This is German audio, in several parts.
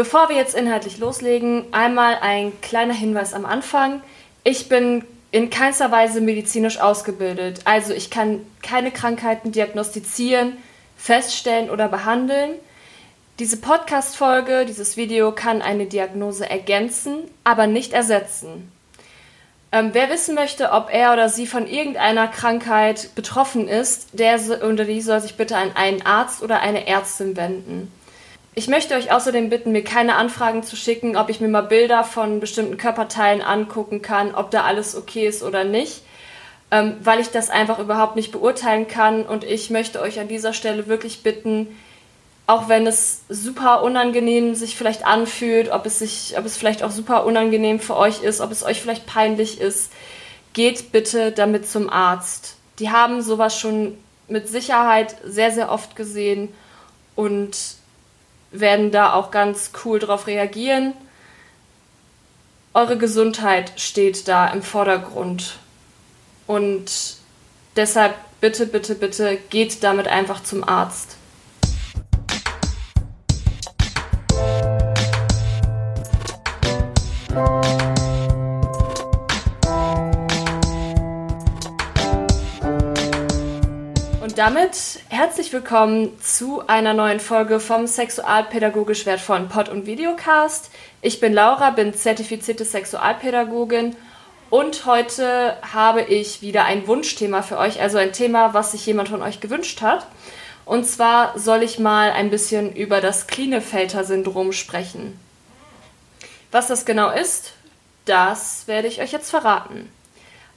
Bevor wir jetzt inhaltlich loslegen, einmal ein kleiner Hinweis am Anfang. Ich bin in keinster Weise medizinisch ausgebildet. Also ich kann keine Krankheiten diagnostizieren, feststellen oder behandeln. Diese Podcast-Folge, dieses Video kann eine Diagnose ergänzen, aber nicht ersetzen. Ähm, wer wissen möchte, ob er oder sie von irgendeiner Krankheit betroffen ist, der oder die soll sich bitte an einen Arzt oder eine Ärztin wenden. Ich möchte euch außerdem bitten, mir keine Anfragen zu schicken, ob ich mir mal Bilder von bestimmten Körperteilen angucken kann, ob da alles okay ist oder nicht, ähm, weil ich das einfach überhaupt nicht beurteilen kann. Und ich möchte euch an dieser Stelle wirklich bitten, auch wenn es super unangenehm sich vielleicht anfühlt, ob es sich, ob es vielleicht auch super unangenehm für euch ist, ob es euch vielleicht peinlich ist, geht bitte damit zum Arzt. Die haben sowas schon mit Sicherheit sehr, sehr oft gesehen und werden da auch ganz cool drauf reagieren. Eure Gesundheit steht da im Vordergrund. Und deshalb bitte, bitte, bitte geht damit einfach zum Arzt. Damit herzlich willkommen zu einer neuen Folge vom Sexualpädagogisch wertvollen Pod- und Videocast. Ich bin Laura, bin zertifizierte Sexualpädagogin und heute habe ich wieder ein Wunschthema für euch, also ein Thema, was sich jemand von euch gewünscht hat. Und zwar soll ich mal ein bisschen über das Klinefelter-Syndrom sprechen. Was das genau ist, das werde ich euch jetzt verraten.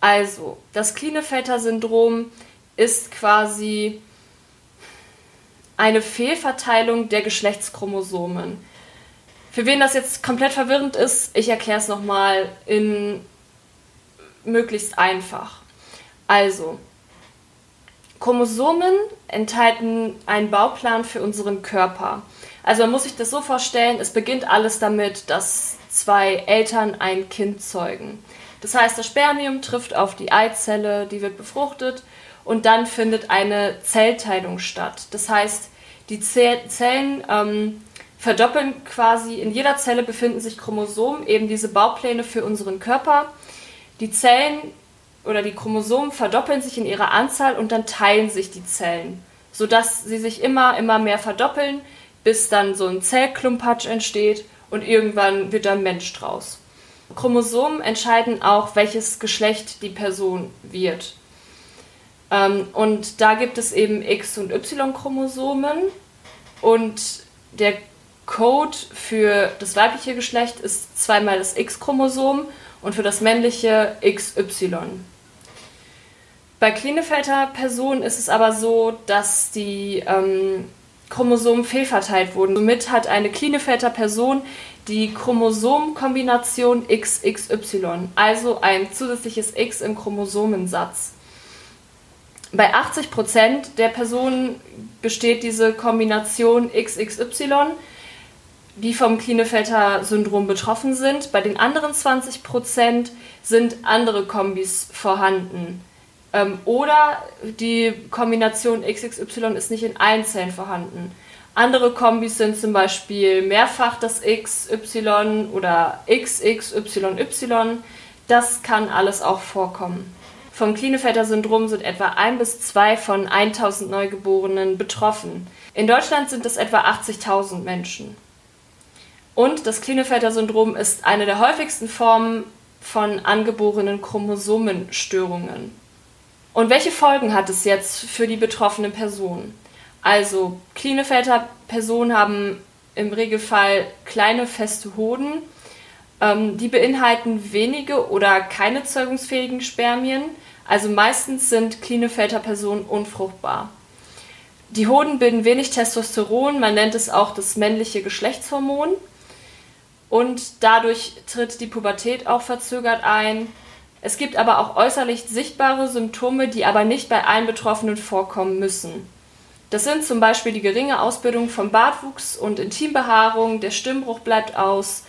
Also, das Klinefelter-Syndrom ist quasi eine Fehlverteilung der Geschlechtschromosomen. Für wen das jetzt komplett verwirrend ist, ich erkläre es nochmal in möglichst einfach. Also, Chromosomen enthalten einen Bauplan für unseren Körper. Also man muss sich das so vorstellen, es beginnt alles damit, dass zwei Eltern ein Kind zeugen. Das heißt, das Spermium trifft auf die Eizelle, die wird befruchtet und dann findet eine Zellteilung statt. Das heißt, die Zellen ähm, verdoppeln quasi, in jeder Zelle befinden sich Chromosomen, eben diese Baupläne für unseren Körper. Die Zellen oder die Chromosomen verdoppeln sich in ihrer Anzahl und dann teilen sich die Zellen, sodass sie sich immer, immer mehr verdoppeln, bis dann so ein Zellklumpatsch entsteht und irgendwann wird da ein Mensch draus. Chromosomen entscheiden auch, welches Geschlecht die Person wird. Ähm, und da gibt es eben X- und Y-Chromosomen und der Code für das weibliche Geschlecht ist zweimal das X-Chromosom und für das männliche XY. Bei Klinefelter-Personen ist es aber so, dass die ähm, Chromosomen fehlverteilt wurden. Somit hat eine Klinefelter-Person die Chromosomkombination XXY, also ein zusätzliches X im Chromosomensatz bei 80 Prozent der Personen besteht diese Kombination XXY, die vom Klinefelter-Syndrom betroffen sind. Bei den anderen 20 Prozent sind andere Kombis vorhanden. Ähm, oder die Kombination XXY ist nicht in allen Zellen vorhanden. Andere Kombis sind zum Beispiel mehrfach das XY oder XXYY. Das kann alles auch vorkommen. Vom Klinefelter-Syndrom sind etwa ein bis zwei von 1000 Neugeborenen betroffen. In Deutschland sind es etwa 80.000 Menschen. Und das Klinefelter-Syndrom ist eine der häufigsten Formen von angeborenen Chromosomenstörungen. Und welche Folgen hat es jetzt für die betroffene Person? Also, Klinefelter-Personen haben im Regelfall kleine feste Hoden. Ähm, die beinhalten wenige oder keine zeugungsfähigen Spermien. Also meistens sind Klinefelter-Personen unfruchtbar. Die Hoden bilden wenig Testosteron, man nennt es auch das männliche Geschlechtshormon. Und dadurch tritt die Pubertät auch verzögert ein. Es gibt aber auch äußerlich sichtbare Symptome, die aber nicht bei allen Betroffenen vorkommen müssen. Das sind zum Beispiel die geringe Ausbildung von Bartwuchs und Intimbehaarung, der Stimmbruch bleibt aus,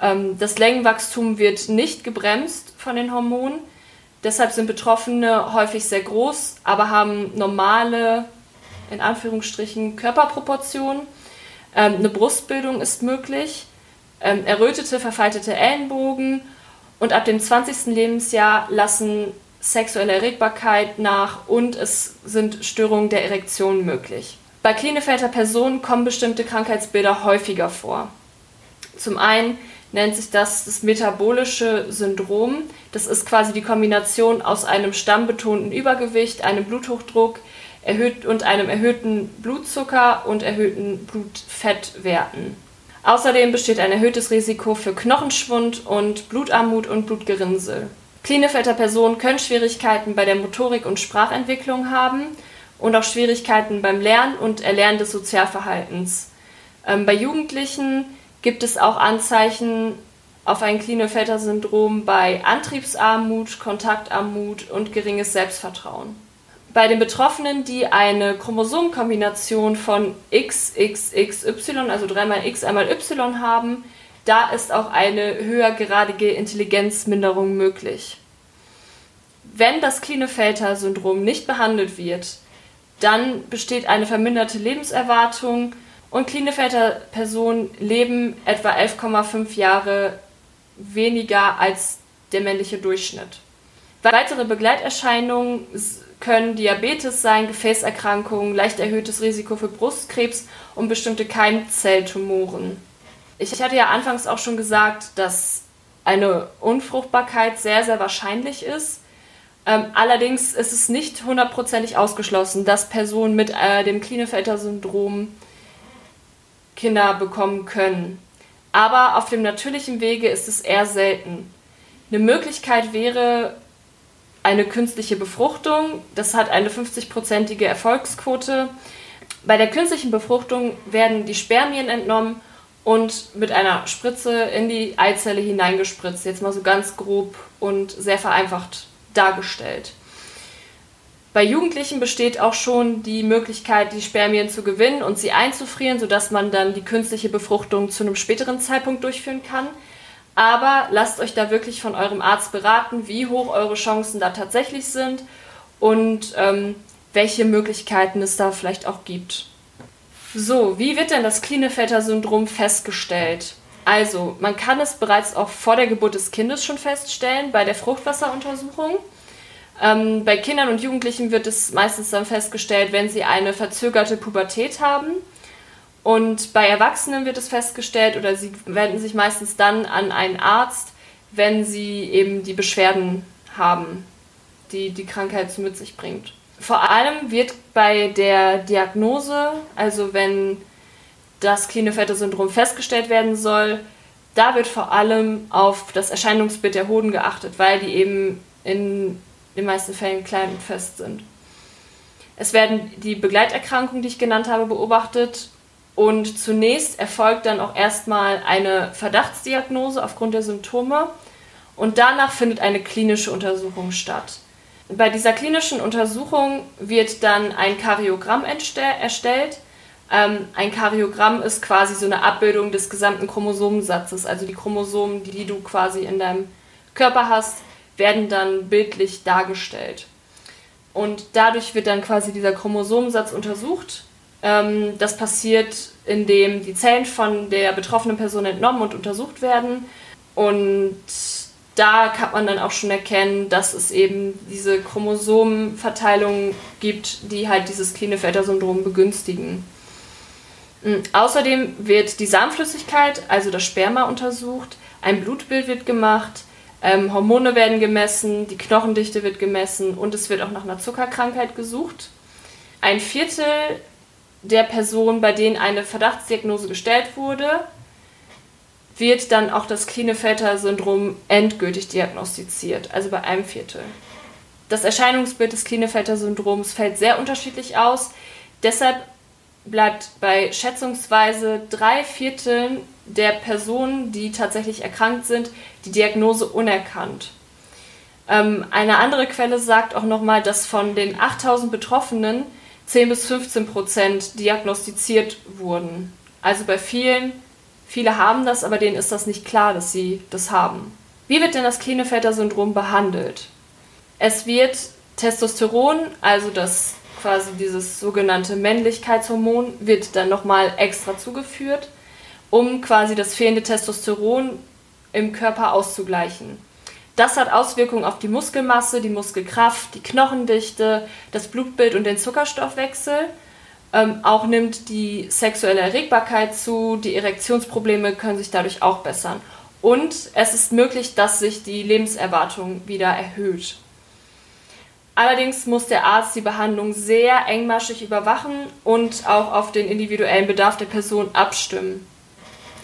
ähm, das Längenwachstum wird nicht gebremst von den Hormonen Deshalb sind Betroffene häufig sehr groß, aber haben normale, in Anführungsstrichen, Körperproportionen. Ähm, eine Brustbildung ist möglich, ähm, errötete, verfaltete Ellenbogen und ab dem 20. Lebensjahr lassen sexuelle Erregbarkeit nach und es sind Störungen der Erektion möglich. Bei Klinefelder Personen kommen bestimmte Krankheitsbilder häufiger vor. Zum einen nennt sich das das metabolische Syndrom. Das ist quasi die Kombination aus einem stammbetonten Übergewicht, einem Bluthochdruck erhöht und einem erhöhten Blutzucker und erhöhten Blutfettwerten. Außerdem besteht ein erhöhtes Risiko für Knochenschwund und Blutarmut und Blutgerinnsel. Klinefelder Personen können Schwierigkeiten bei der Motorik und Sprachentwicklung haben und auch Schwierigkeiten beim Lernen und Erlernen des Sozialverhaltens. Ähm, bei Jugendlichen gibt es auch Anzeichen auf ein Klinefelder-Syndrom bei Antriebsarmut, Kontaktarmut und geringes Selbstvertrauen. Bei den Betroffenen, die eine Chromosomenkombination von XXXY, also dreimal X, einmal Y haben, da ist auch eine höhergradige Intelligenzminderung möglich. Wenn das Klinefelter-Syndrom nicht behandelt wird, dann besteht eine verminderte Lebenserwartung und Klinefelter-Personen leben etwa 11,5 Jahre weniger als der männliche Durchschnitt. Weitere Begleiterscheinungen können Diabetes sein, Gefäßerkrankungen, leicht erhöhtes Risiko für Brustkrebs und bestimmte Keimzelltumoren. Ich hatte ja anfangs auch schon gesagt, dass eine Unfruchtbarkeit sehr, sehr wahrscheinlich ist. Ähm, allerdings ist es nicht hundertprozentig ausgeschlossen, dass Personen mit äh, dem Klinefelter-Syndrom Kinder bekommen können. Aber auf dem natürlichen Wege ist es eher selten. Eine Möglichkeit wäre eine künstliche Befruchtung. Das hat eine 50-prozentige Erfolgsquote. Bei der künstlichen Befruchtung werden die Spermien entnommen und mit einer Spritze in die Eizelle hineingespritzt. Jetzt mal so ganz grob und sehr vereinfacht dargestellt. Bei Jugendlichen besteht auch schon die Möglichkeit, die Spermien zu gewinnen und sie einzufrieren, sodass man dann die künstliche Befruchtung zu einem späteren Zeitpunkt durchführen kann. Aber lasst euch da wirklich von eurem Arzt beraten, wie hoch eure Chancen da tatsächlich sind und ähm, welche Möglichkeiten es da vielleicht auch gibt. So, wie wird denn das Klinefelter-Syndrom festgestellt? Also, man kann es bereits auch vor der Geburt des Kindes schon feststellen, bei der Fruchtwasseruntersuchung. Ähm, bei Kindern und Jugendlichen wird es meistens dann festgestellt, wenn sie eine verzögerte Pubertät haben. Und bei Erwachsenen wird es festgestellt oder sie wenden sich meistens dann an einen Arzt, wenn sie eben die Beschwerden haben, die die Krankheit mit sich bringt. Vor allem wird bei der Diagnose, also wenn das Klinefelter-Syndrom festgestellt werden soll, da wird vor allem auf das Erscheinungsbild der Hoden geachtet, weil die eben in den meisten Fällen klein und fest sind. Es werden die Begleiterkrankungen, die ich genannt habe, beobachtet und zunächst erfolgt dann auch erstmal eine Verdachtsdiagnose aufgrund der Symptome und danach findet eine klinische Untersuchung statt. Bei dieser klinischen Untersuchung wird dann ein Kariogramm erstellt. Ähm, ein Kariogramm ist quasi so eine Abbildung des gesamten Chromosomensatzes. Also die Chromosomen, die, die du quasi in deinem Körper hast, werden dann bildlich dargestellt. Und dadurch wird dann quasi dieser Chromosomensatz untersucht. Ähm, das passiert, indem die Zellen von der betroffenen Person entnommen und untersucht werden. Und da kann man dann auch schon erkennen, dass es eben diese Chromosomenverteilung gibt, die halt dieses Klinefelter-Syndrom begünstigen. Mhm. Außerdem wird die Samenflüssigkeit, also das Sperma, untersucht, ein Blutbild wird gemacht, ähm, Hormone werden gemessen, die Knochendichte wird gemessen und es wird auch nach einer Zuckerkrankheit gesucht. Ein Viertel der Personen, bei denen eine Verdachtsdiagnose gestellt wurde, wird dann auch das Klinefelter-Syndrom endgültig diagnostiziert, also bei einem Viertel. Das Erscheinungsbild des Klinefelter-Syndroms fällt sehr unterschiedlich aus. Deshalb bleibt bei schätzungsweise drei Vierteln der Personen, die tatsächlich erkrankt sind, die Diagnose unerkannt. Ähm, eine andere Quelle sagt auch nochmal, dass von den 8000 Betroffenen 10 bis 15 Prozent diagnostiziert wurden. Also bei vielen Viele haben das, aber denen ist das nicht klar, dass sie das haben. Wie wird denn das Klinefelter-Syndrom behandelt? Es wird Testosteron, also das quasi dieses sogenannte Männlichkeitshormon, wird dann nochmal extra zugeführt, um quasi das fehlende Testosteron im Körper auszugleichen. Das hat Auswirkungen auf die Muskelmasse, die Muskelkraft, die Knochendichte, das Blutbild und den Zuckerstoffwechsel. Ähm, auch nimmt die sexuelle Erregbarkeit zu, die Erektionsprobleme können sich dadurch auch bessern. Und es ist möglich, dass sich die Lebenserwartung wieder erhöht. Allerdings muss der Arzt die Behandlung sehr engmaschig überwachen und auch auf den individuellen Bedarf der Person abstimmen.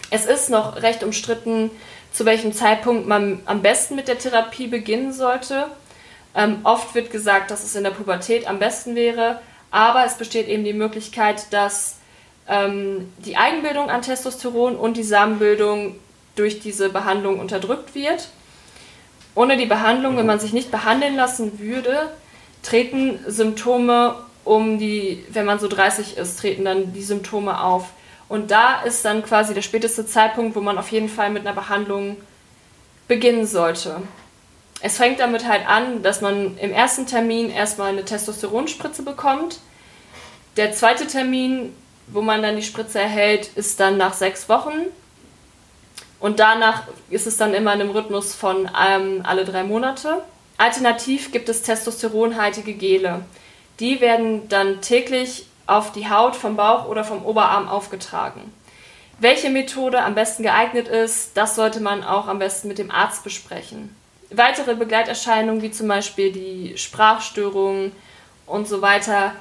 Es ist noch recht umstritten, zu welchem Zeitpunkt man am besten mit der Therapie beginnen sollte. Ähm, oft wird gesagt, dass es in der Pubertät am besten wäre, aber es besteht eben die Möglichkeit, dass ähm, die Eigenbildung an Testosteron und die Samenbildung durch diese Behandlung unterdrückt wird. Ohne die Behandlung, wenn man sich nicht behandeln lassen würde, treten Symptome um die, wenn man so 30 ist, treten dann die Symptome auf. Und da ist dann quasi der späteste Zeitpunkt, wo man auf jeden Fall mit einer Behandlung beginnen sollte. Es fängt damit halt an, dass man im ersten Termin erstmal eine Testosteronspritze bekommt. Der zweite Termin, wo man dann die Spritze erhält, ist dann nach sechs Wochen. Und danach ist es dann immer in einem Rhythmus von ähm, alle drei Monate. Alternativ gibt es testosteronhaltige Gele. Die werden dann täglich auf die Haut vom Bauch oder vom Oberarm aufgetragen. Welche Methode am besten geeignet ist, das sollte man auch am besten mit dem Arzt besprechen. Weitere Begleiterscheinungen wie zum Beispiel die Sprachstörungen und so weiter,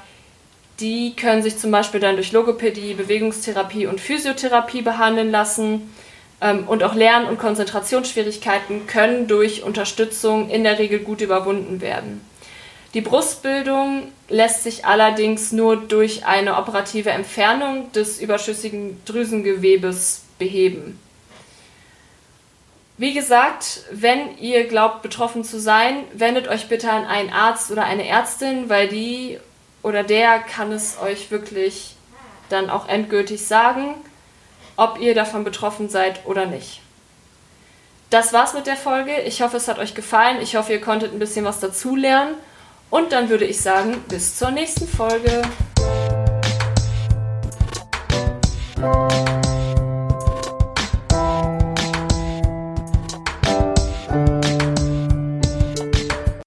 die können sich zum Beispiel dann durch Logopädie, Bewegungstherapie und Physiotherapie behandeln lassen. Ähm, und auch Lern- und Konzentrationsschwierigkeiten können durch Unterstützung in der Regel gut überwunden werden. Die Brustbildung lässt sich allerdings nur durch eine operative Entfernung des überschüssigen Drüsengewebes beheben. Wie gesagt, wenn ihr glaubt, betroffen zu sein, wendet euch bitte an einen Arzt oder eine Ärztin, weil die oder der kann es euch wirklich dann auch endgültig sagen, ob ihr davon betroffen seid oder nicht. Das war's mit der Folge. Ich hoffe, es hat euch gefallen. Ich hoffe, ihr konntet ein bisschen was dazulernen. Und dann würde ich sagen, bis zur nächsten Folge.